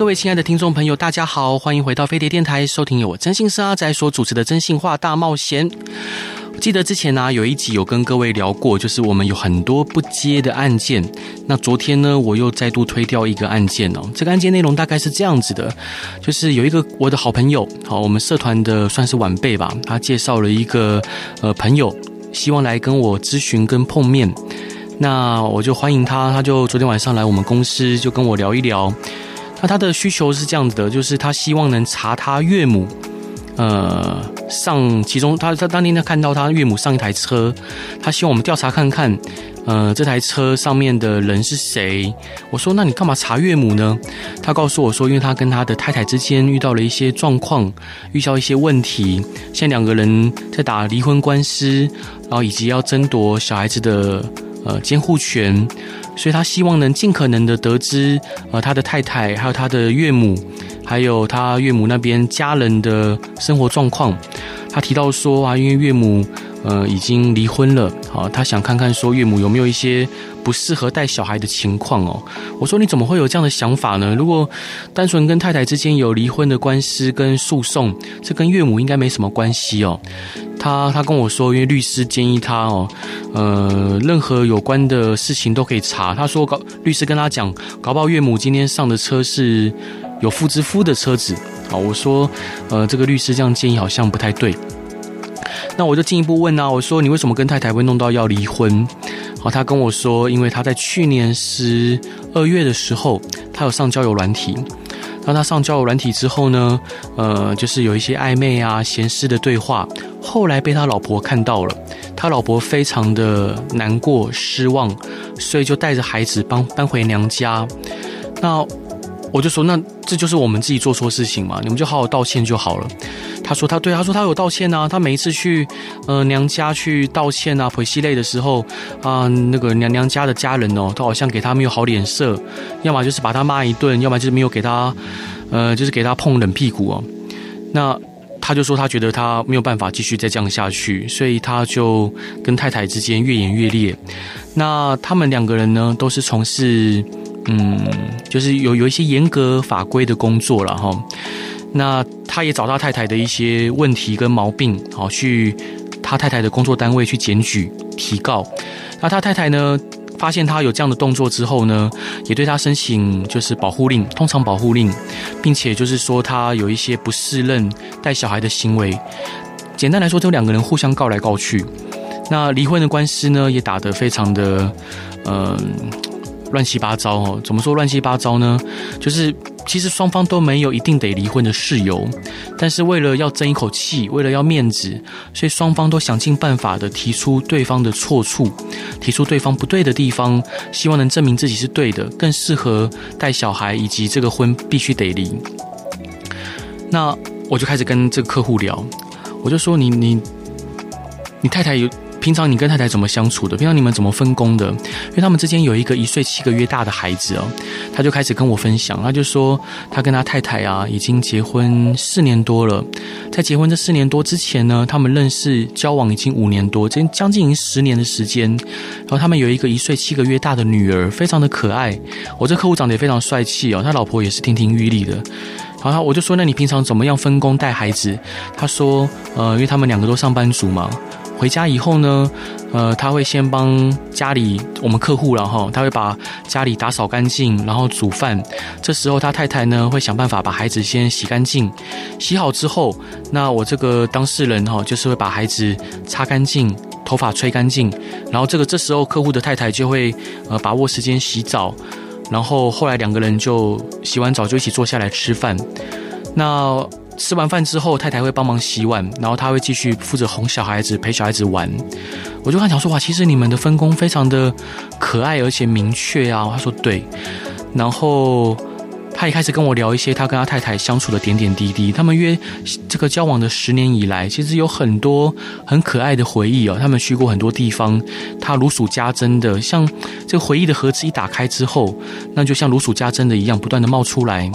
各位亲爱的听众朋友，大家好，欢迎回到飞碟电台，收听由我真心是阿宅所主持的《真心话大冒险》。我记得之前呢、有一集有跟各位聊过，就是我们有很多不接的案件。那昨天呢，我又再度推掉一个案件哦。这个案件内容大概是这样子的，就是有一个我的好朋友，好，我们社团的算是晚辈吧，他介绍了一个呃朋友，希望来跟我咨询跟碰面。那我就欢迎他，他就昨天晚上来我们公司，就跟我聊一聊。那他的需求是这样子的，就是他希望能查他岳母，呃，上其中他他当天他看到他岳母上一台车，他希望我们调查看看，呃，这台车上面的人是谁？我说，那你干嘛查岳母呢？他告诉我说，因为他跟他的太太之间遇到了一些状况，遇到一些问题，现在两个人在打离婚官司，然后以及要争夺小孩子的呃监护权。所以他希望能尽可能的得知，呃，他的太太，还有他的岳母，还有他岳母那边家人的生活状况。他提到说啊，因为岳母，呃，已经离婚了，好，他想看看说岳母有没有一些不适合带小孩的情况哦。我说你怎么会有这样的想法呢？如果单纯跟太太之间有离婚的官司跟诉讼，这跟岳母应该没什么关系哦。他他跟我说，因为律师建议他哦，呃，任何有关的事情都可以查。他说搞律师跟他讲，搞不好岳母今天上的车是有妇之夫的车子。好，我说，呃，这个律师这样建议好像不太对。那我就进一步问啊，我说你为什么跟太太会弄到要离婚？好，他跟我说，因为他在去年十二月的时候，他有上交友软体。当他上交友软体之后呢，呃，就是有一些暧昧啊、闲事的对话，后来被他老婆看到了，他老婆非常的难过、失望，所以就带着孩子搬搬回娘家。那我就说，那这就是我们自己做错事情嘛，你们就好好道歉就好了。他说他对，他说他有道歉啊，他每一次去呃娘家去道歉啊、赔西泪的时候啊、那个娘娘家的家人哦，都好像给他没有好脸色，要么就是把他骂一顿，要么就是没有给他呃，就是给他碰冷屁股哦。那他就说他觉得他没有办法继续再这样下去，所以他就跟太太之间越演越烈。那他们两个人呢，都是从事。嗯，就是有有一些严格法规的工作了哈。那他也找他太太的一些问题跟毛病，好去他太太的工作单位去检举提告。那他太太呢，发现他有这样的动作之后呢，也对他申请就是保护令，通常保护令，并且就是说他有一些不适任带小孩的行为。简单来说，就两个人互相告来告去。那离婚的官司呢，也打得非常的嗯。乱七八糟哦，怎么说乱七八糟呢？就是其实双方都没有一定得离婚的事由，但是为了要争一口气，为了要面子，所以双方都想尽办法的提出对方的错处，提出对方不对的地方，希望能证明自己是对的，更适合带小孩，以及这个婚必须得离。那我就开始跟这个客户聊，我就说你你你太太有。平常你跟太太怎么相处的？平常你们怎么分工的？因为他们之间有一个一岁七个月大的孩子哦，他就开始跟我分享，他就说他跟他太太啊已经结婚四年多了，在结婚这四年多之前呢，他们认识交往已经五年多，将将近已经十年的时间。然后他们有一个一岁七个月大的女儿，非常的可爱。我这客户长得也非常帅气哦，他老婆也是亭亭玉立的。然后我就说，那你平常怎么样分工带孩子？他说，呃，因为他们两个都上班族嘛。回家以后呢，呃，他会先帮家里我们客户了哈，他会把家里打扫干净，然后煮饭。这时候他太太呢会想办法把孩子先洗干净，洗好之后，那我这个当事人哈就是会把孩子擦干净，头发吹干净，然后这个这时候客户的太太就会呃把握时间洗澡，然后后来两个人就洗完澡就一起坐下来吃饭。那吃完饭之后，太太会帮忙洗碗，然后他会继续负责哄小孩子、陪小孩子玩。我就跟他讲说：“哇，其实你们的分工非常的可爱而且明确啊。”他说：“对。”然后他也开始跟我聊一些他跟他太太相处的点点滴滴。他们约这个交往的十年以来，其实有很多很可爱的回忆哦。他们去过很多地方，他如数家珍的，像这个回忆的盒子一打开之后，那就像如数家珍的一样，不断的冒出来。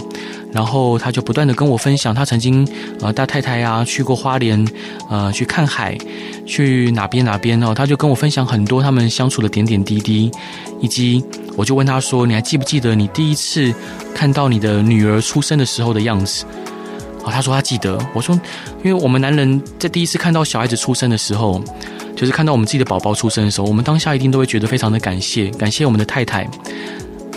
然后他就不断的跟我分享，他曾经呃带太太啊去过花莲，呃去看海，去哪边哪边哦，他就跟我分享很多他们相处的点点滴滴，以及我就问他说，你还记不记得你第一次看到你的女儿出生的时候的样子？啊，他说他记得。我说，因为我们男人在第一次看到小孩子出生的时候，就是看到我们自己的宝宝出生的时候，我们当下一定都会觉得非常的感谢，感谢我们的太太。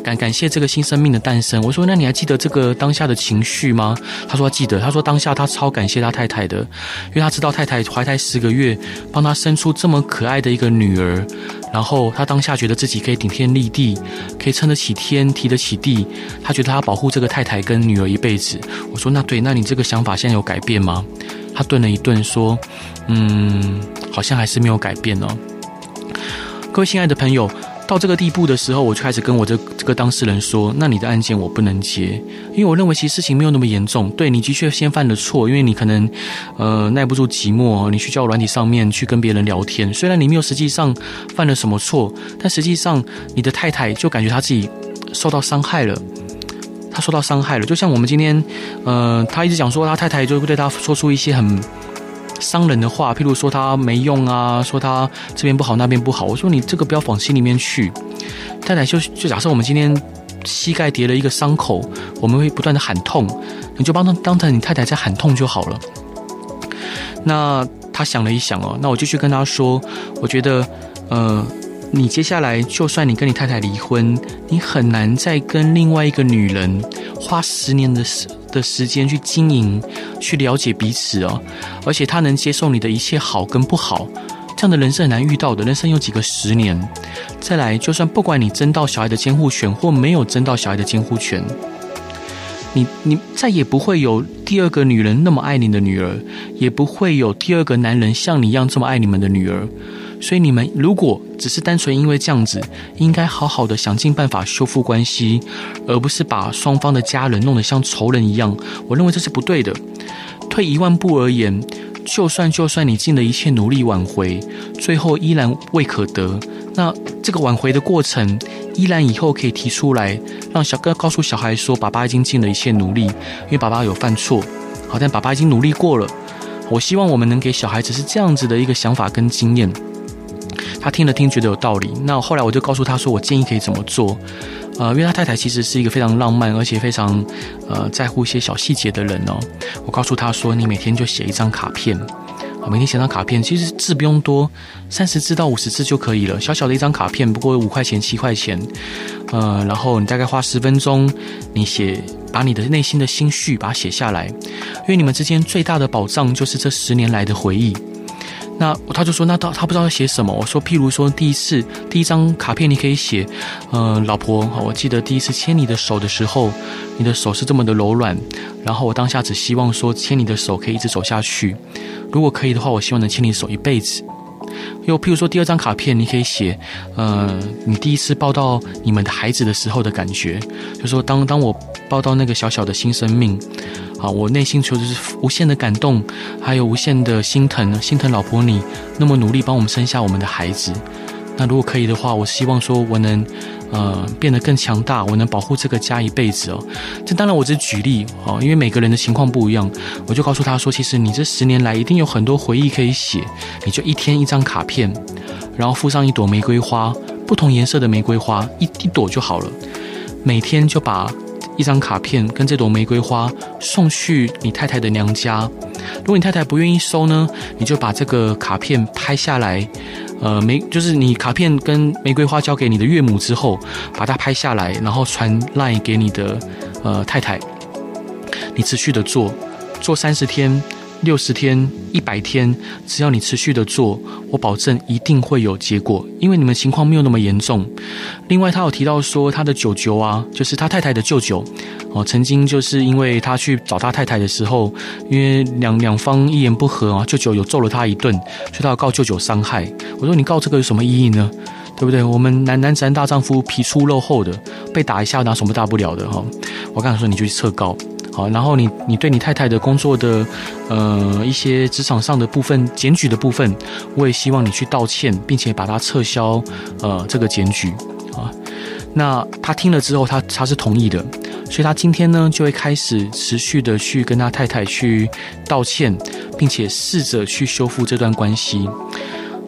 感感谢这个新生命的诞生。我说，那你还记得这个当下的情绪吗？他说他记得。他说当下他超感谢他太太的，因为他知道太太怀胎十个月，帮他生出这么可爱的一个女儿。然后他当下觉得自己可以顶天立地，可以撑得起天，提得起地。他觉得他要保护这个太太跟女儿一辈子。我说那对，那你这个想法现在有改变吗？他顿了一顿说，嗯，好像还是没有改变哦。各位亲爱的朋友。到这个地步的时候，我就开始跟我这这个当事人说：“那你的案件我不能接，因为我认为其实事情没有那么严重。对，你的确先犯了错，因为你可能呃耐不住寂寞，你去交友软体上面去跟别人聊天。虽然你没有实际上犯了什么错，但实际上你的太太就感觉她自己受到伤害了，她受到伤害了。就像我们今天，呃，他一直讲说他太太就会对他说出一些很。”伤人的话，譬如说他没用啊，说他这边不好那边不好。我说你这个不要往心里面去。太太就就假设我们今天膝盖叠了一个伤口，我们会不断的喊痛，你就帮他当成你太太在喊痛就好了。那他想了一想哦，那我就去跟他说，我觉得呃，你接下来就算你跟你太太离婚，你很难再跟另外一个女人花十年的时的时间去经营，去了解彼此哦，而且他能接受你的一切好跟不好，这样的人是很难遇到的。人生有几个十年，再来，就算不管你争到小孩的监护权或没有争到小孩的监护权，你你再也不会有第二个女人那么爱你的女儿，也不会有第二个男人像你一样这么爱你们的女儿。所以你们如果只是单纯因为这样子，应该好好的想尽办法修复关系，而不是把双方的家人弄得像仇人一样。我认为这是不对的。退一万步而言，就算就算你尽了一切努力挽回，最后依然未可得，那这个挽回的过程，依然以后可以提出来，让小哥告诉小孩说，爸爸已经尽了一切努力，因为爸爸有犯错，好，但爸爸已经努力过了。我希望我们能给小孩子是这样子的一个想法跟经验。他听了听，觉得有道理。那后来我就告诉他说，我建议可以怎么做。呃，因为他太太其实是一个非常浪漫，而且非常呃在乎一些小细节的人哦。我告诉他说，你每天就写一张卡片，每天写张卡片，其实字不用多，三十字到五十字就可以了。小小的一张卡片，不过五块钱、七块钱。呃，然后你大概花十分钟，你写把你的内心的心绪把它写下来，因为你们之间最大的宝藏就是这十年来的回忆。那他就说，那他他不知道要写什么。我说，譬如说，第一次第一张卡片，你可以写，呃，老婆，我记得第一次牵你的手的时候，你的手是这么的柔软。然后我当下只希望说，牵你的手可以一直走下去。如果可以的话，我希望能牵你手一辈子。又譬如说，第二张卡片，你可以写，呃，你第一次抱到你们的孩子的时候的感觉，就说当当我抱到那个小小的新生命。好，我内心就是无限的感动，还有无限的心疼，心疼老婆你那么努力帮我们生下我们的孩子。那如果可以的话，我希望说我能呃变得更强大，我能保护这个家一辈子哦。这当然我只举例哦，因为每个人的情况不一样。我就告诉他说，其实你这十年来一定有很多回忆可以写，你就一天一张卡片，然后附上一朵玫瑰花，不同颜色的玫瑰花，一一朵就好了，每天就把。一张卡片跟这朵玫瑰花送去你太太的娘家。如果你太太不愿意收呢，你就把这个卡片拍下来，呃，玫就是你卡片跟玫瑰花交给你的岳母之后，把它拍下来，然后传赖给你的呃太太。你持续的做，做三十天。六十天、一百天，只要你持续的做，我保证一定会有结果。因为你们情况没有那么严重。另外，他有提到说，他的舅舅啊，就是他太太的舅舅，哦，曾经就是因为他去找他太太的时候，因为两两方一言不合啊，舅舅有揍了他一顿，所以他要告舅舅伤害。我说，你告这个有什么意义呢？对不对？我们男男子汉大丈夫，皮粗肉厚的，被打一下拿什么大不了的哈？我刚才说你就去撤告，好，然后你你对你太太的工作的呃一些职场上的部分检举的部分，我也希望你去道歉，并且把它撤销呃这个检举啊。那他听了之后，他他是同意的，所以他今天呢就会开始持续的去跟他太太去道歉，并且试着去修复这段关系。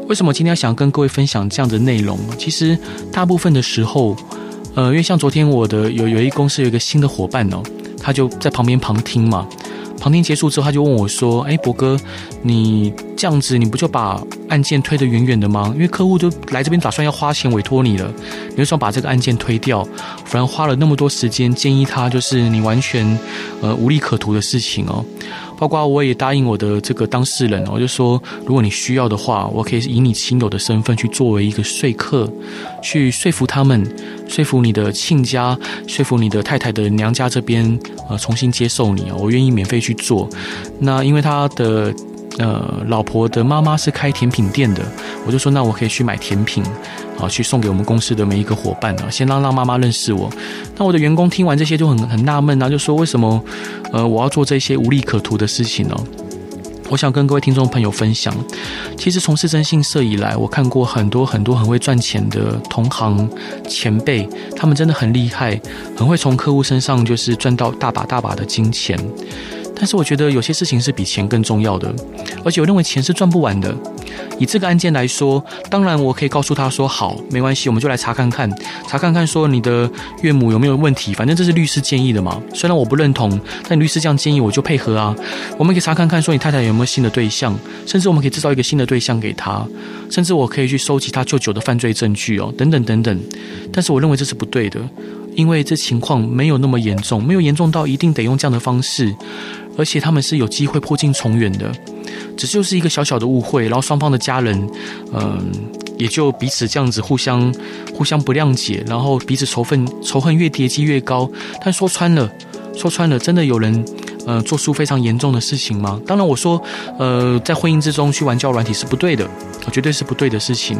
为什么今天想跟各位分享这样的内容？其实大部分的时候，呃，因为像昨天我的有有一公司有一个新的伙伴哦，他就在旁边旁听嘛。旁听结束之后，他就问我说：“哎，博哥，你这样子，你不就把案件推得远远的吗？因为客户就来这边打算要花钱委托你了，你就想把这个案件推掉，反而花了那么多时间建议他，就是你完全呃无利可图的事情哦。”包括我也答应我的这个当事人，我就说，如果你需要的话，我可以以你亲友的身份去作为一个说客，去说服他们，说服你的亲家，说服你的太太的娘家这边，呃，重新接受你哦，我愿意免费去去做。那因为他的。呃，老婆的妈妈是开甜品店的，我就说那我可以去买甜品，啊，去送给我们公司的每一个伙伴啊，先让让妈妈认识我。那我的员工听完这些就很很纳闷啊，就说为什么呃我要做这些无利可图的事情呢？我想跟各位听众朋友分享，其实从事征信社以来，我看过很多很多很会赚钱的同行前辈，他们真的很厉害，很会从客户身上就是赚到大把大把的金钱。但是我觉得有些事情是比钱更重要的，而且我认为钱是赚不完的。以这个案件来说，当然我可以告诉他说：“好，没关系，我们就来查看看，查看看说你的岳母有没有问题。反正这是律师建议的嘛，虽然我不认同，但律师这样建议我就配合啊。我们可以查看看说你太太有没有新的对象，甚至我们可以制造一个新的对象给他，甚至我可以去收集他舅舅的犯罪证据哦，等等等等。但是我认为这是不对的，因为这情况没有那么严重，没有严重到一定得用这样的方式。”而且他们是有机会破镜重圆的，只是就是一个小小的误会，然后双方的家人，嗯、也就彼此这样子互相互相不谅解，然后彼此仇恨仇恨越叠积越高。但说穿了，说穿了，真的有人呃做出非常严重的事情吗？当然，我说呃在婚姻之中去玩交友软体是不对的，绝对是不对的事情。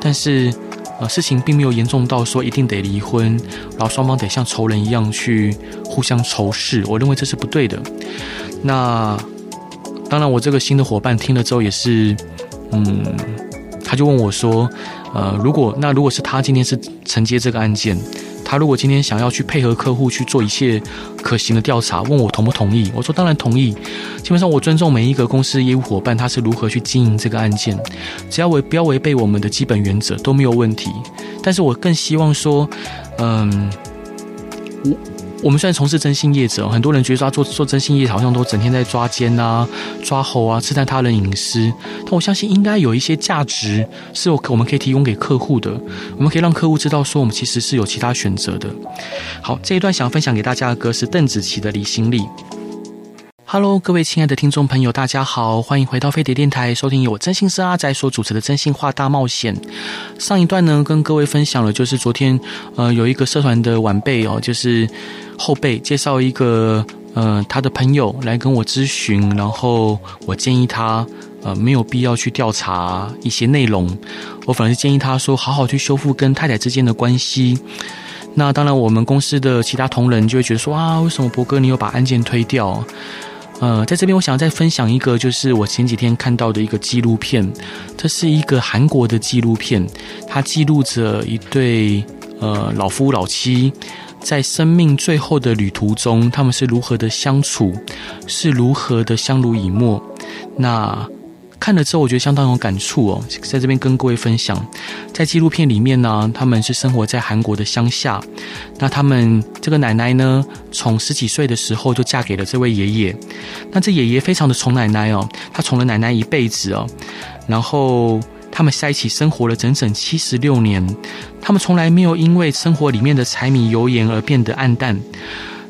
但是。呃，事情并没有严重到说一定得离婚，然后双方得像仇人一样去互相仇视。我认为这是不对的。那当然，我这个新的伙伴听了之后也是，嗯，他就问我说，呃，如果那如果是他今天是承接这个案件。他如果今天想要去配合客户去做一些可行的调查，问我同不同意？我说当然同意。基本上我尊重每一个公司业务伙伴他是如何去经营这个案件，只要违不要违背我们的基本原则都没有问题。但是我更希望说，嗯，我。我们虽然从事征信业者，很多人觉得说做做征信业好像都整天在抓奸啊、抓猴啊、刺探他人隐私，但我相信应该有一些价值是我我们可以提供给客户的，我们可以让客户知道说我们其实是有其他选择的。好，这一段想要分享给大家的歌是邓紫棋的《离心力》。Hello，各位亲爱的听众朋友，大家好，欢迎回到飞碟电台，收听由我征信师阿宅所主持的《真心话大冒险》。上一段呢，跟各位分享了，就是昨天呃有一个社团的晚辈哦，就是后辈介绍一个呃他的朋友来跟我咨询，然后我建议他呃没有必要去调查一些内容，我反而是建议他说好好去修复跟太太之间的关系。那当然，我们公司的其他同仁就会觉得说啊，为什么博哥你有把案件推掉？呃，在这边我想再分享一个，就是我前几天看到的一个纪录片，这是一个韩国的纪录片，它记录着一对呃老夫老妻在生命最后的旅途中，他们是如何的相处，是如何的相濡以沫。那。看了之后，我觉得相当有感触哦，在这边跟各位分享，在纪录片里面呢，他们是生活在韩国的乡下，那他们这个奶奶呢，从十几岁的时候就嫁给了这位爷爷，那这爷爷非常的宠奶奶哦，他宠了奶奶一辈子哦，然后他们在一起生活了整整七十六年，他们从来没有因为生活里面的柴米油盐而变得暗淡。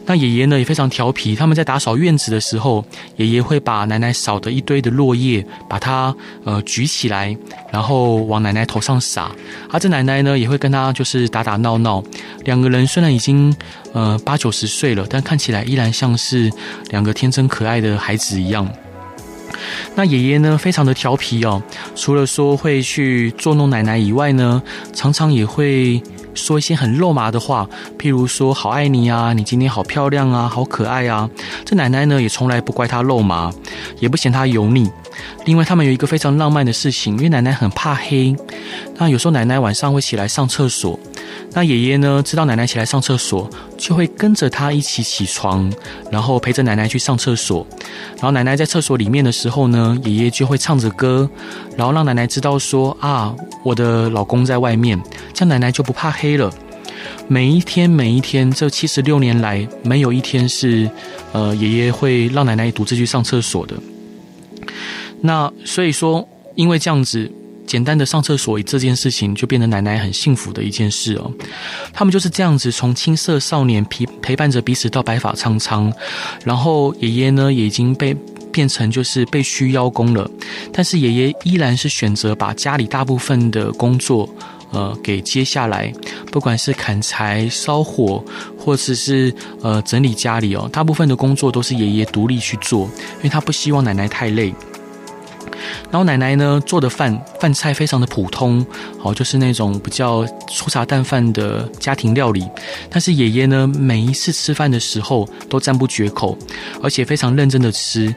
那爷爷呢也非常调皮，他们在打扫院子的时候，爷爷会把奶奶扫的一堆的落叶，把它呃举起来，然后往奶奶头上撒。而这奶奶呢也会跟他就是打打闹闹。两个人虽然已经呃八九十岁了，但看起来依然像是两个天真可爱的孩子一样。那爷爷呢，非常的调皮哦，除了说会去捉弄奶奶以外呢，常常也会说一些很肉麻的话，譬如说“好爱你啊，你今天好漂亮啊，好可爱啊”。这奶奶呢，也从来不怪她肉麻，也不嫌她油腻。另外，他们有一个非常浪漫的事情，因为奶奶很怕黑，那有时候奶奶晚上会起来上厕所。那爷爷呢，知道奶奶起来上厕所，就会跟着她一起起床，然后陪着奶奶去上厕所。然后奶奶在厕所里面的时候呢，爷爷就会唱着歌，然后让奶奶知道说啊，我的老公在外面，这样奶奶就不怕黑了。每一天，每一天，这七十六年来，没有一天是呃爷爷会让奶奶独自去上厕所的。那所以说，因为这样子。简单的上厕所这件事情，就变得奶奶很幸福的一件事哦。他们就是这样子，从青涩少年陪陪伴着彼此到白发苍苍，然后爷爷呢也已经被变成就是被需邀功了，但是爷爷依然是选择把家里大部分的工作呃给接下来，不管是砍柴、烧火，或者是呃整理家里哦，大部分的工作都是爷爷独立去做，因为他不希望奶奶太累。然后奶奶呢做的饭饭菜非常的普通，好，就是那种比较粗茶淡饭的家庭料理。但是爷爷呢每一次吃饭的时候都赞不绝口，而且非常认真的吃。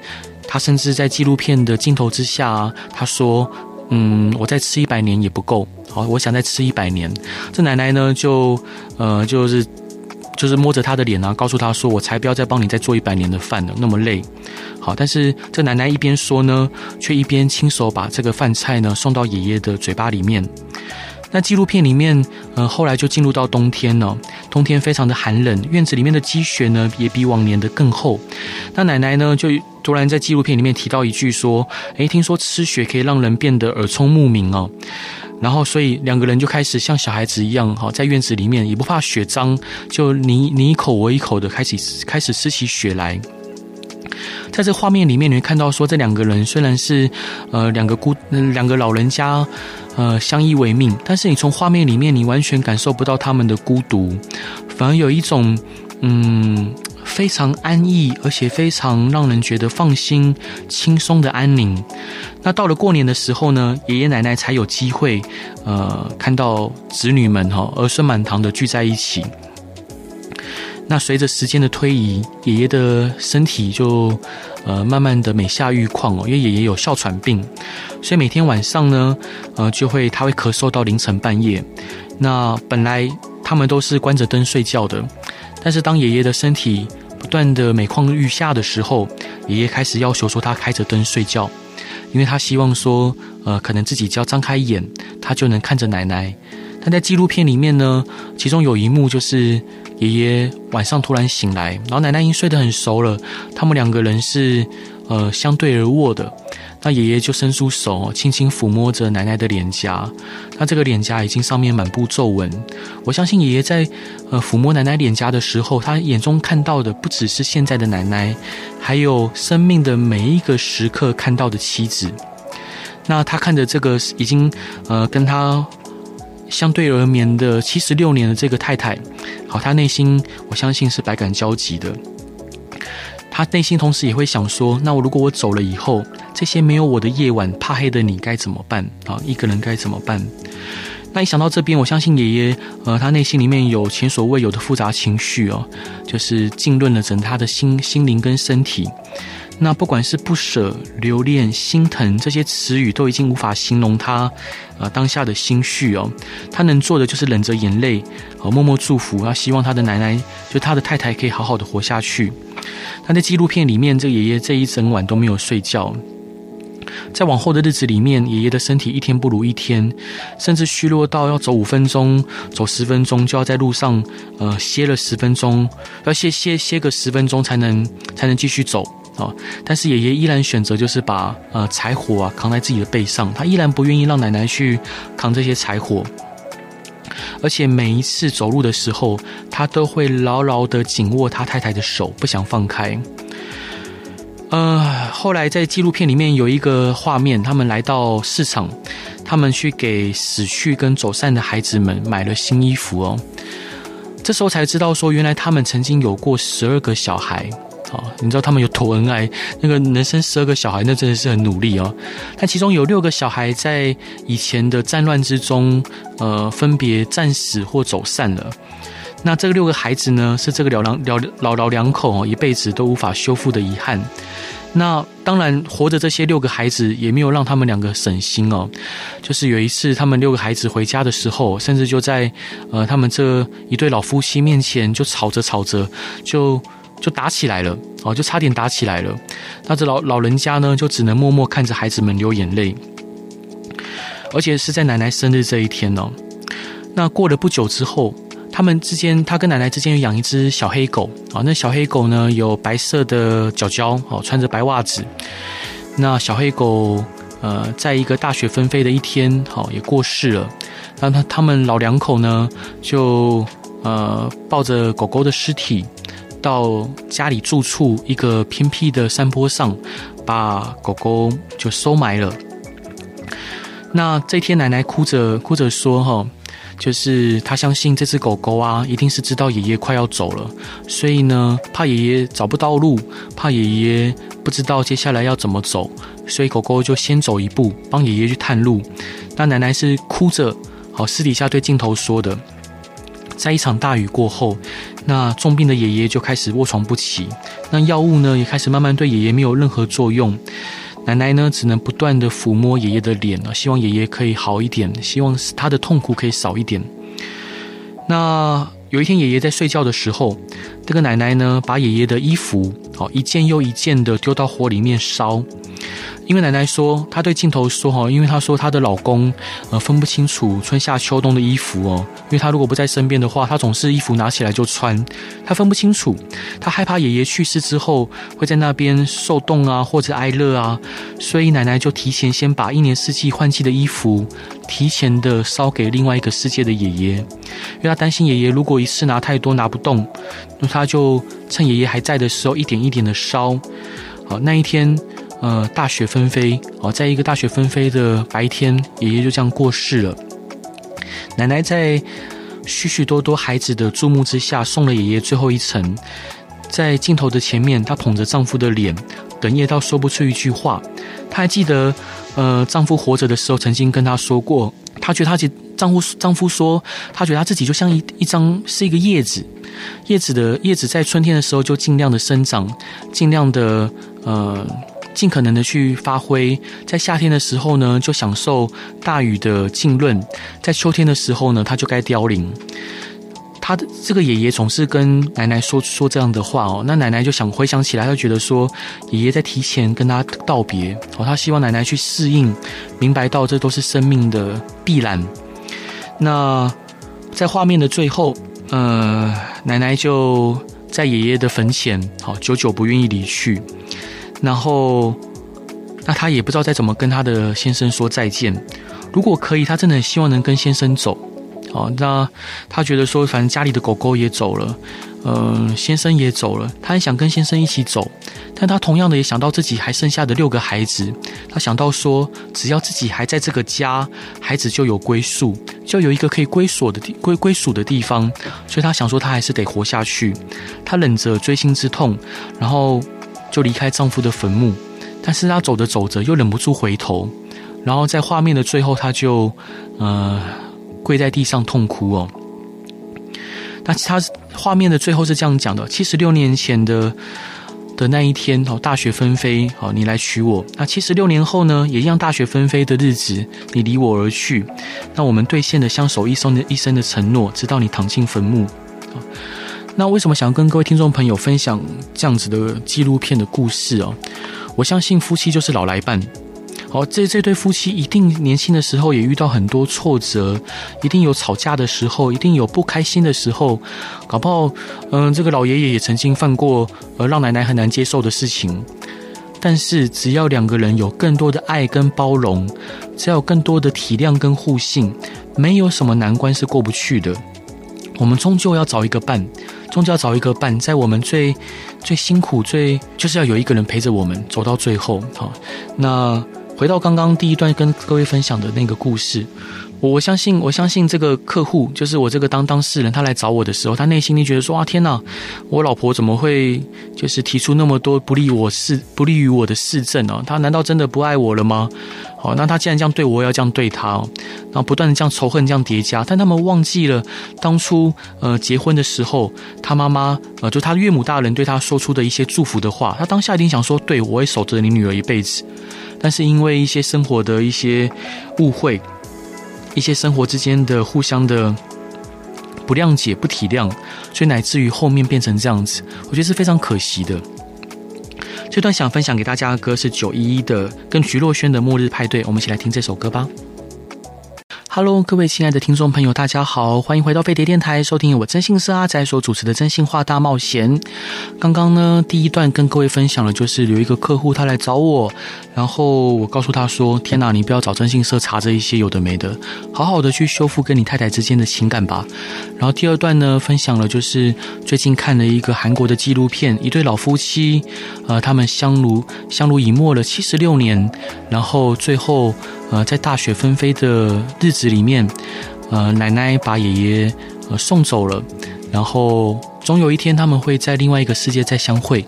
他甚至在纪录片的镜头之下，他说：“嗯，我再吃一百年也不够，好，我想再吃一百年。”这奶奶呢就呃就是。就是摸着他的脸啊，告诉他说：“我才不要再帮你再做一百年的饭了，那么累。”好，但是这奶奶一边说呢，却一边亲手把这个饭菜呢送到爷爷的嘴巴里面。那纪录片里面，呃，后来就进入到冬天了，冬天非常的寒冷，院子里面的积雪呢也比往年的更厚。那奶奶呢就突然在纪录片里面提到一句说：“诶，听说吃雪可以让人变得耳聪目明哦。”然后，所以两个人就开始像小孩子一样，哈，在院子里面也不怕雪脏，就你你一口我一口的开始开始吃起雪来。在这画面里面，你会看到说，这两个人虽然是呃两个孤两个老人家，呃相依为命，但是你从画面里面，你完全感受不到他们的孤独，反而有一种嗯。非常安逸，而且非常让人觉得放心、轻松的安宁。那到了过年的时候呢，爷爷奶奶才有机会，呃，看到子女们哈儿孙满堂的聚在一起。那随着时间的推移，爷爷的身体就呃慢慢的每下愈况哦，因为爷爷有哮喘病，所以每天晚上呢，呃，就会他会咳嗽到凌晨半夜。那本来他们都是关着灯睡觉的。但是当爷爷的身体不断的每况愈下的时候，爷爷开始要求说他开着灯睡觉，因为他希望说，呃，可能自己只要张开眼，他就能看着奶奶。但在纪录片里面呢，其中有一幕就是爷爷晚上突然醒来，然后奶奶已经睡得很熟了，他们两个人是呃相对而卧的。那爷爷就伸出手，轻轻抚摸着奶奶的脸颊。那这个脸颊已经上面满布皱纹。我相信爷爷在呃抚摸奶奶脸颊的时候，他眼中看到的不只是现在的奶奶，还有生命的每一个时刻看到的妻子。那他看着这个已经呃跟他相对而眠的七十六年的这个太太，好，他内心我相信是百感交集的。他内心同时也会想说：那我如果我走了以后，这些没有我的夜晚，怕黑的你该怎么办啊？一个人该怎么办？那一想到这边，我相信爷爷，呃，他内心里面有前所未有的复杂情绪哦，就是浸润了整他的心、心灵跟身体。那不管是不舍、留恋、心疼这些词语，都已经无法形容他呃当下的心绪哦。他能做的就是忍着眼泪，呃，默默祝福，他希望他的奶奶，就他的太太，可以好好的活下去。他在纪录片里面，这爷爷这一整晚都没有睡觉。在往后的日子里面，爷爷的身体一天不如一天，甚至虚弱到要走五分钟、走十分钟就要在路上呃歇了十分钟，要歇歇歇个十分钟才能才能继续走啊、但是爷爷依然选择就是把呃柴火啊扛在自己的背上，他依然不愿意让奶奶去扛这些柴火，而且每一次走路的时候，他都会牢牢的紧握他太太的手，不想放开。呃，后来在纪录片里面有一个画面，他们来到市场，他们去给死去跟走散的孩子们买了新衣服哦。这时候才知道说，原来他们曾经有过十二个小孩，哦，你知道他们有多恩爱？那个能生十二个小孩，那真的是很努力哦。但其中有六个小孩在以前的战乱之中，呃，分别战死或走散了。那这个六个孩子呢，是这个老两老老老两口哦，一辈子都无法修复的遗憾。那当然，活着这些六个孩子也没有让他们两个省心哦。就是有一次，他们六个孩子回家的时候，甚至就在呃他们这一对老夫妻面前就吵着吵着，就就打起来了哦，就差点打起来了。那这老老人家呢，就只能默默看着孩子们流眼泪，而且是在奶奶生日这一天哦。那过了不久之后。他们之间，他跟奶奶之间有养一只小黑狗啊。那小黑狗呢，有白色的脚脚，哦，穿着白袜子。那小黑狗，呃，在一个大雪纷飞的一天，好，也过世了。那他他们老两口呢，就呃抱着狗狗的尸体，到家里住处一个偏僻的山坡上，把狗狗就收埋了。那这天，奶奶哭着哭着说：“哈。”就是他相信这只狗狗啊，一定是知道爷爷快要走了，所以呢，怕爷爷找不到路，怕爷爷不知道接下来要怎么走，所以狗狗就先走一步，帮爷爷去探路。那奶奶是哭着，好私底下对镜头说的，在一场大雨过后，那重病的爷爷就开始卧床不起，那药物呢也开始慢慢对爷爷没有任何作用。奶奶呢，只能不断的抚摸爷爷的脸了，希望爷爷可以好一点，希望他的痛苦可以少一点。那有一天，爷爷在睡觉的时候，这个奶奶呢，把爷爷的衣服，好一件又一件的丢到火里面烧。因为奶奶说，她对镜头说哈，因为她说她的老公呃分不清楚春夏秋冬的衣服哦，因为她如果不在身边的话，她总是衣服拿起来就穿，她分不清楚，她害怕爷爷去世之后会在那边受冻啊或者挨热啊，所以奶奶就提前先把一年四季换季的衣服提前的烧给另外一个世界的爷爷，因为她担心爷爷如果一次拿太多拿不动，那她就趁爷爷还在的时候一点一点的烧，好那一天。呃，大雪纷飞哦，在一个大雪纷飞的白天，爷爷就这样过世了。奶奶在许许多多孩子的注目之下，送了爷爷最后一程。在镜头的前面，她捧着丈夫的脸，哽咽到说不出一句话。她还记得，呃，丈夫活着的时候曾经跟她说过，她觉得她自丈夫丈夫说，她觉得她自己就像一一张是一个叶子，叶子的叶子在春天的时候就尽量的生长，尽量的呃。尽可能的去发挥，在夏天的时候呢，就享受大雨的浸润；在秋天的时候呢，他就该凋零。他的这个爷爷总是跟奶奶说说这样的话哦，那奶奶就想回想起来，他觉得说爷爷在提前跟他道别哦，他希望奶奶去适应，明白到这都是生命的必然。那在画面的最后，呃，奶奶就在爷爷的坟前，好久久不愿意离去。然后，那她也不知道再怎么跟她的先生说再见。如果可以，她真的希望能跟先生走。哦，那她觉得说，反正家里的狗狗也走了，呃，先生也走了，她很想跟先生一起走。但她同样的也想到自己还剩下的六个孩子，她想到说，只要自己还在这个家，孩子就有归宿，就有一个可以归所的地归归属的地方。所以她想说，她还是得活下去。她忍着锥心之痛，然后。就离开丈夫的坟墓，但是她走着走着又忍不住回头，然后在画面的最后，她就呃跪在地上痛哭哦。那她画面的最后是这样讲的：七十六年前的的那一天哦，大雪纷飞哦，你来娶我。那七十六年后呢，也一样大雪纷飞的日子，你离我而去。那我们兑现了相守一生的一生的承诺，直到你躺进坟墓。那为什么想要跟各位听众朋友分享这样子的纪录片的故事哦？我相信夫妻就是老来伴。好，这这对夫妻一定年轻的时候也遇到很多挫折，一定有吵架的时候，一定有不开心的时候。搞不好，嗯，这个老爷爷也曾经犯过呃让奶奶很难接受的事情。但是只要两个人有更多的爱跟包容，只要有更多的体谅跟互信，没有什么难关是过不去的。我们终究要找一个伴，终究要找一个伴，在我们最最辛苦、最就是要有一个人陪着我们走到最后。好，那回到刚刚第一段跟各位分享的那个故事，我相信，我相信这个客户就是我这个当当事人，他来找我的时候，他内心里觉得说：啊，天哪，我老婆怎么会就是提出那么多不利我事、不利于我的事证呢？他难道真的不爱我了吗？好，那他既然这样对，我要这样对他，然后不断的这样仇恨这样叠加，但他们忘记了当初呃结婚的时候，他妈妈呃就他岳母大人对他说出的一些祝福的话，他当下一定想说：对，我会守着你女儿一辈子。但是因为一些生活的一些误会。一些生活之间的互相的不谅解、不体谅，所以乃至于后面变成这样子，我觉得是非常可惜的。这段想分享给大家的歌是九一一的，跟徐若瑄的《末日派对》，我们一起来听这首歌吧。Hello，各位亲爱的听众朋友，大家好，欢迎回到飞碟电台，收听我征信社阿宅所主持的《真心话大冒险》。刚刚呢，第一段跟各位分享了，就是有一个客户他来找我，然后我告诉他说：“天哪，你不要找征信社查这一些有的没的，好好的去修复跟你太太之间的情感吧。”然后第二段呢，分享了就是最近看了一个韩国的纪录片，一对老夫妻，呃，他们相濡相濡以沫了七十六年，然后最后。呃，在大雪纷飞的日子里面，呃，奶奶把爷爷呃送走了，然后总有一天他们会在另外一个世界再相会。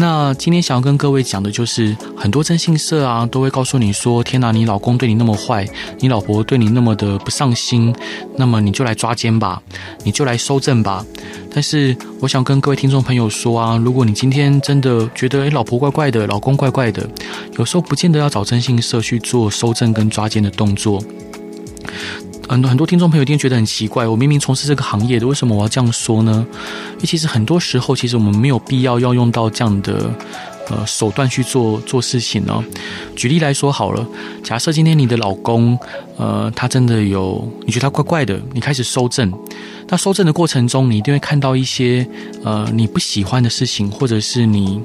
那今天想要跟各位讲的就是，很多征信社啊都会告诉你说：“天哪，你老公对你那么坏，你老婆对你那么的不上心，那么你就来抓奸吧，你就来收证吧。”但是我想跟各位听众朋友说啊，如果你今天真的觉得诶，老婆怪怪的，老公怪怪的，有时候不见得要找征信社去做收证跟抓奸的动作。很多很多听众朋友一定觉得很奇怪，我明明从事这个行业的，为什么我要这样说呢？因为其实很多时候，其实我们没有必要要用到这样的呃手段去做做事情呢。举例来说好了，假设今天你的老公呃他真的有你觉得他怪怪的，你开始收证，那收证的过程中，你一定会看到一些呃你不喜欢的事情，或者是你。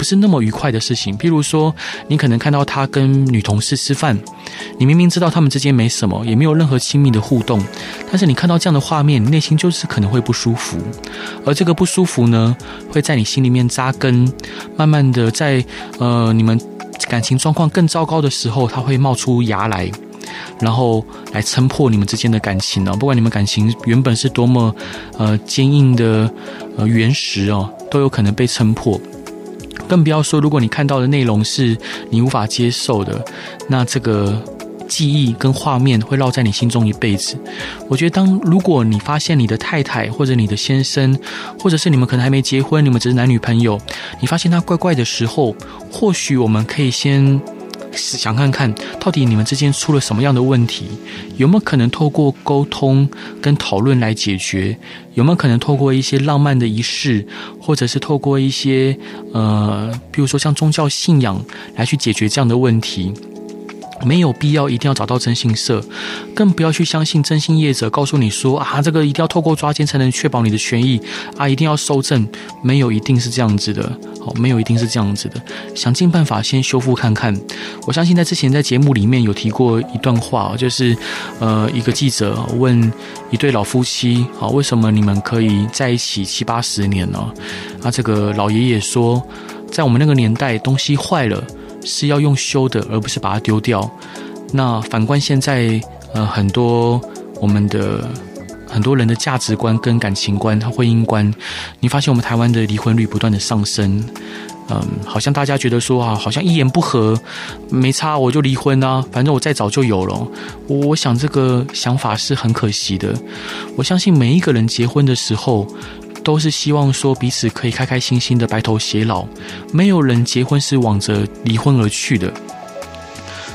不是那么愉快的事情，譬如说，你可能看到他跟女同事吃饭，你明明知道他们之间没什么，也没有任何亲密的互动，但是你看到这样的画面，你内心就是可能会不舒服，而这个不舒服呢，会在你心里面扎根，慢慢的在呃你们感情状况更糟糕的时候，它会冒出芽来，然后来撑破你们之间的感情呢。不管你们感情原本是多么呃坚硬的呃原石哦，都有可能被撑破。更不要说，如果你看到的内容是你无法接受的，那这个记忆跟画面会烙在你心中一辈子。我觉得，当如果你发现你的太太或者你的先生，或者是你们可能还没结婚，你们只是男女朋友，你发现他怪怪的时候，或许我们可以先。想看看到底你们之间出了什么样的问题，有没有可能透过沟通跟讨论来解决？有没有可能透过一些浪漫的仪式，或者是透过一些呃，比如说像宗教信仰来去解决这样的问题？没有必要一定要找到征信社，更不要去相信征信业者告诉你说啊，这个一定要透过抓奸才能确保你的权益啊，一定要收证，没有一定是这样子的，好，没有一定是这样子的，想尽办法先修复看看。我相信在之前在节目里面有提过一段话，就是呃，一个记者问一对老夫妻啊，为什么你们可以在一起七八十年呢？啊，这个老爷爷说，在我们那个年代，东西坏了。是要用修的，而不是把它丢掉。那反观现在，呃，很多我们的很多人的价值观跟感情观、婚姻观，你发现我们台湾的离婚率不断的上升。嗯，好像大家觉得说啊，好像一言不合没差，我就离婚啊，反正我再早就有了。我想这个想法是很可惜的。我相信每一个人结婚的时候。都是希望说彼此可以开开心心的白头偕老，没有人结婚是往着离婚而去的。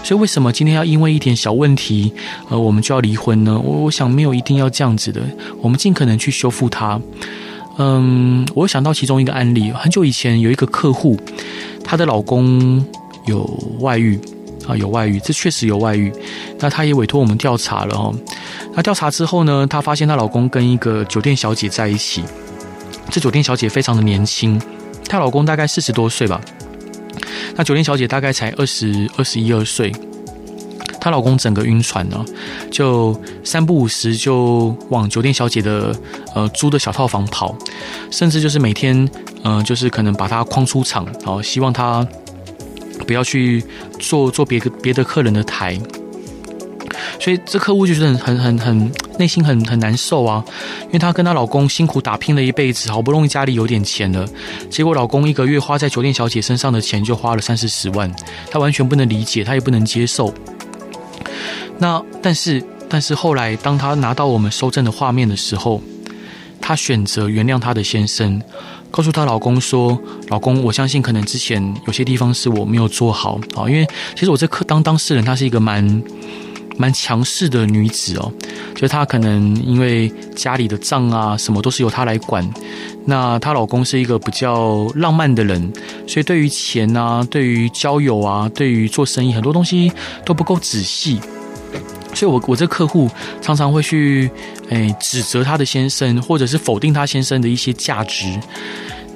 所以为什么今天要因为一点小问题，呃，我们就要离婚呢？我我想没有一定要这样子的，我们尽可能去修复它。嗯，我想到其中一个案例，很久以前有一个客户，她的老公有外遇啊，有外遇，这确实有外遇。那她也委托我们调查了哦。那调查之后呢，她发现她老公跟一个酒店小姐在一起。这酒店小姐非常的年轻，她老公大概四十多岁吧，那酒店小姐大概才二十二十一二岁，她老公整个晕船呢，就三不五时就往酒店小姐的呃租的小套房跑，甚至就是每天嗯、呃、就是可能把她框出场，然后希望她不要去坐坐别个别的客人的台。所以这客户就是很很很内心很很难受啊，因为她跟她老公辛苦打拼了一辈子，好不容易家里有点钱了，结果老公一个月花在酒店小姐身上的钱就花了三四十万，她完全不能理解，她也不能接受。那但是但是后来，当她拿到我们收证的画面的时候，她选择原谅她的先生。告诉她老公说：“老公，我相信可能之前有些地方是我没有做好啊，因为其实我这刻当当事人，她是一个蛮蛮强势的女子哦，就她可能因为家里的账啊什么都是由她来管，那她老公是一个比较浪漫的人，所以对于钱啊、对于交友啊、对于做生意很多东西都不够仔细。”所以我，我这客户常常会去，诶指责他的先生，或者是否定他先生的一些价值。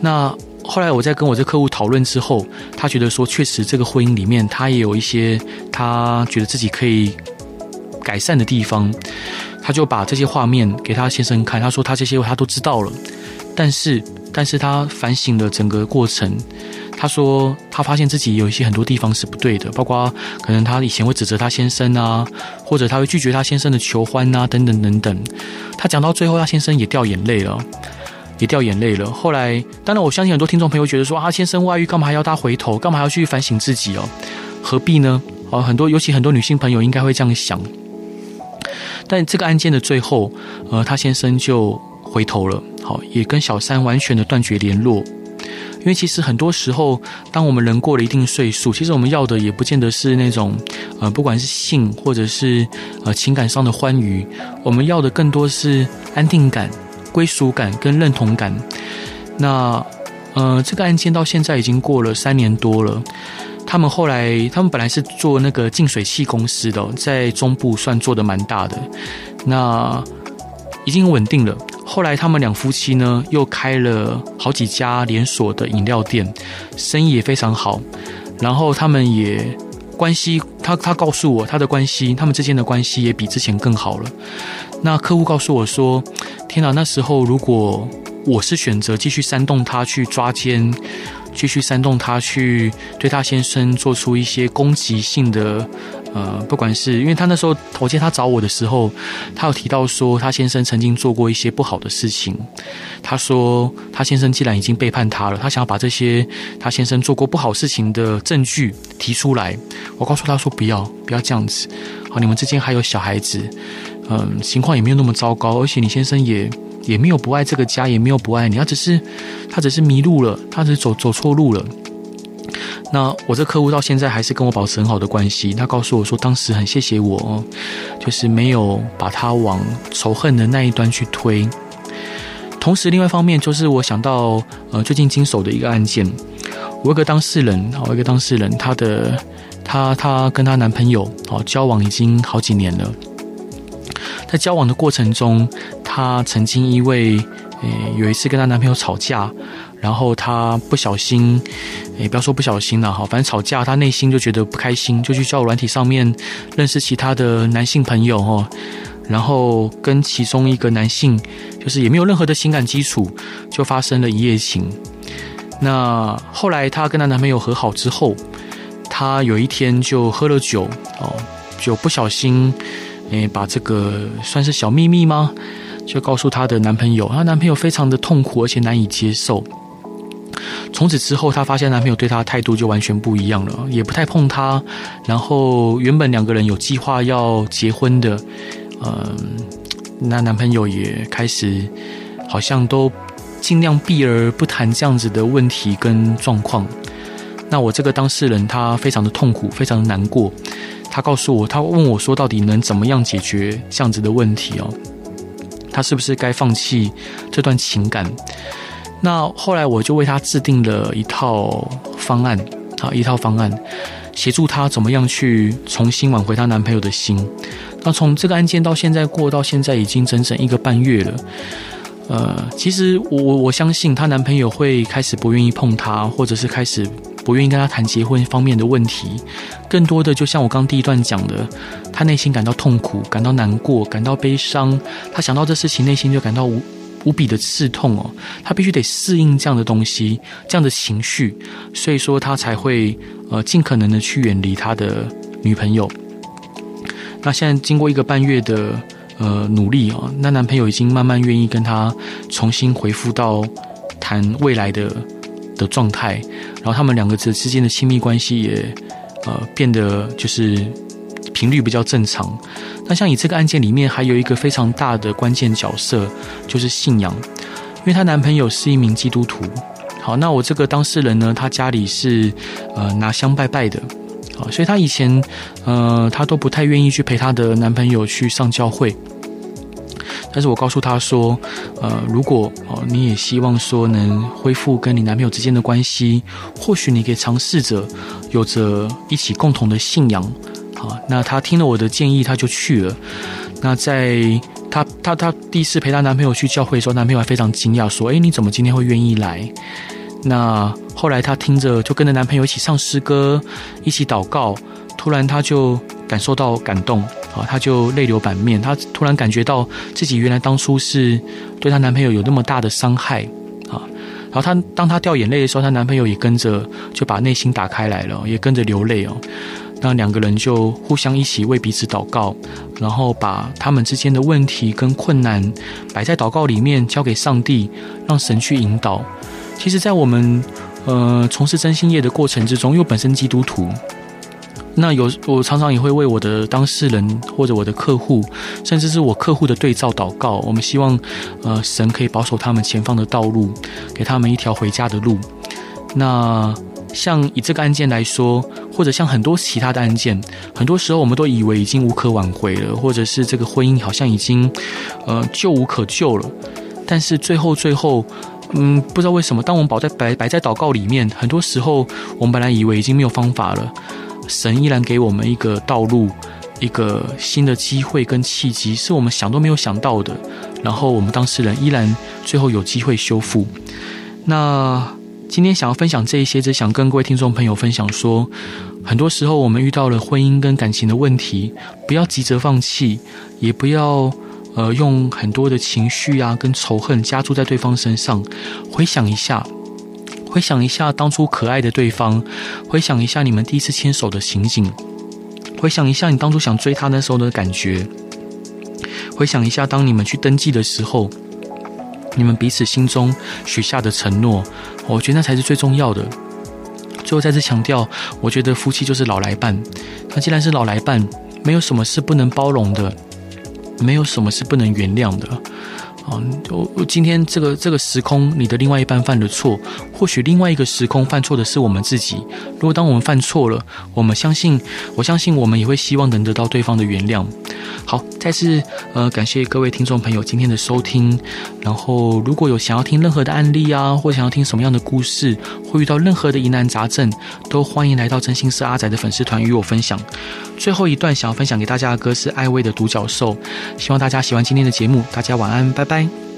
那后来我在跟我这客户讨论之后，他觉得说，确实这个婚姻里面他也有一些他觉得自己可以改善的地方。他就把这些画面给他先生看，他说他这些他都知道了，但是，但是他反省了整个过程。他说，他发现自己有一些很多地方是不对的，包括可能他以前会指责他先生啊，或者他会拒绝他先生的求欢啊，等等等等。他讲到最后，他先生也掉眼泪了，也掉眼泪了。后来，当然我相信很多听众朋友觉得说啊，先生外遇干嘛还要他回头，干嘛还要去反省自己哦？何必呢？哦，很多尤其很多女性朋友应该会这样想。但这个案件的最后，呃，他先生就回头了，好，也跟小三完全的断绝联络。因为其实很多时候，当我们人过了一定岁数，其实我们要的也不见得是那种，呃，不管是性或者是呃情感上的欢愉，我们要的更多是安定感、归属感跟认同感。那呃，这个案件到现在已经过了三年多了，他们后来他们本来是做那个净水器公司的，在中部算做得蛮大的，那已经稳定了。后来他们两夫妻呢，又开了好几家连锁的饮料店，生意也非常好。然后他们也关系，他他告诉我他的关系，他们之间的关系也比之前更好了。那客户告诉我说：“天哪，那时候如果我是选择继续煽动他去抓奸。”继续煽动他去对他先生做出一些攻击性的，呃，不管是因为他那时候，我记得他找我的时候，他有提到说他先生曾经做过一些不好的事情。他说他先生既然已经背叛他了，他想要把这些他先生做过不好事情的证据提出来。我告诉他说不要，不要这样子。好，你们之间还有小孩子，嗯、情况也没有那么糟糕，而且你先生也。也没有不爱这个家，也没有不爱你，他只是他只是迷路了，他只是走走错路了。那我这客户到现在还是跟我保持很好的关系。他告诉我说，当时很谢谢我，就是没有把他往仇恨的那一端去推。同时，另外一方面就是我想到呃最近经手的一个案件，我有一个当事人，我有一个当事人，她的她她跟她男朋友哦交往已经好几年了，在交往的过程中。她曾经因为，诶，有一次跟她男朋友吵架，然后她不小心，诶，不要说不小心了哈，反正吵架，她内心就觉得不开心，就去交友软体上面认识其他的男性朋友哈，然后跟其中一个男性，就是也没有任何的情感基础，就发生了一夜情。那后来她跟她男朋友和好之后，她有一天就喝了酒哦，就不小心，诶，把这个算是小秘密吗？就告诉她的男朋友，她男朋友非常的痛苦，而且难以接受。从此之后，她发现男朋友对她的态度就完全不一样了，也不太碰她。然后原本两个人有计划要结婚的，嗯，那男朋友也开始好像都尽量避而不谈这样子的问题跟状况。那我这个当事人他非常的痛苦，非常的难过。他告诉我，他问我说，到底能怎么样解决这样子的问题哦？他是不是该放弃这段情感？那后来我就为他制定了一套方案，啊，一套方案，协助他怎么样去重新挽回她男朋友的心。那从这个案件到现在过到现在已经整整一个半月了。呃，其实我我我相信她男朋友会开始不愿意碰她，或者是开始。不愿意跟他谈结婚方面的问题，更多的就像我刚第一段讲的，他内心感到痛苦，感到难过，感到悲伤。他想到这事情，内心就感到无无比的刺痛哦。他必须得适应这样的东西，这样的情绪，所以说他才会呃尽可能的去远离他的女朋友。那现在经过一个半月的呃努力哦，那男朋友已经慢慢愿意跟他重新回复到谈未来的的状态，然后他们两个之之间的亲密关系也呃变得就是频率比较正常。那像以这个案件里面还有一个非常大的关键角色就是信仰，因为她男朋友是一名基督徒。好，那我这个当事人呢，他家里是呃拿香拜拜的。好，所以她以前，呃，她都不太愿意去陪她的男朋友去上教会。但是我告诉她说，呃，如果哦你也希望说能恢复跟你男朋友之间的关系，或许你可以尝试着有着一起共同的信仰。好，那她听了我的建议，她就去了。那在她她她第一次陪她男朋友去教会的时候，男朋友还非常惊讶，说：“诶，你怎么今天会愿意来？”那后来她听着就跟着男朋友一起唱诗歌，一起祷告。突然她就感受到感动啊，她就泪流满面。她突然感觉到自己原来当初是对她男朋友有那么大的伤害啊。然后她当她掉眼泪的时候，她男朋友也跟着就把内心打开来了，也跟着流泪哦。那两个人就互相一起为彼此祷告，然后把他们之间的问题跟困难摆在祷告里面，交给上帝，让神去引导。其实，在我们呃从事征信业的过程之中，因为本身基督徒，那有我常常也会为我的当事人或者我的客户，甚至是我客户的对照祷告。我们希望呃神可以保守他们前方的道路，给他们一条回家的路。那像以这个案件来说，或者像很多其他的案件，很多时候我们都以为已经无可挽回了，或者是这个婚姻好像已经呃救无可救了，但是最后最后。嗯，不知道为什么，当我们摆在摆摆在祷告里面，很多时候我们本来以为已经没有方法了，神依然给我们一个道路，一个新的机会跟契机，是我们想都没有想到的。然后我们当事人依然最后有机会修复。那今天想要分享这一些，只想跟各位听众朋友分享说，很多时候我们遇到了婚姻跟感情的问题，不要急着放弃，也不要。呃，用很多的情绪啊，跟仇恨加注在对方身上。回想一下，回想一下当初可爱的对方，回想一下你们第一次牵手的情景，回想一下你当初想追他那时候的感觉，回想一下当你们去登记的时候，你们彼此心中许下的承诺。我觉得那才是最重要的。最后再次强调，我觉得夫妻就是老来伴。那既然是老来伴，没有什么是不能包容的。没有什么是不能原谅的，啊，我今天这个这个时空，你的另外一半犯了错，或许另外一个时空犯错的是我们自己。如果当我们犯错了，我们相信，我相信我们也会希望能得到对方的原谅。好，再次呃感谢各位听众朋友今天的收听。然后如果有想要听任何的案例啊，或想要听什么样的故事，或遇到任何的疑难杂症，都欢迎来到真心是阿仔的粉丝团与我分享。最后一段想要分享给大家的歌是艾薇的独角兽，希望大家喜欢今天的节目，大家晚安，拜拜。Bye.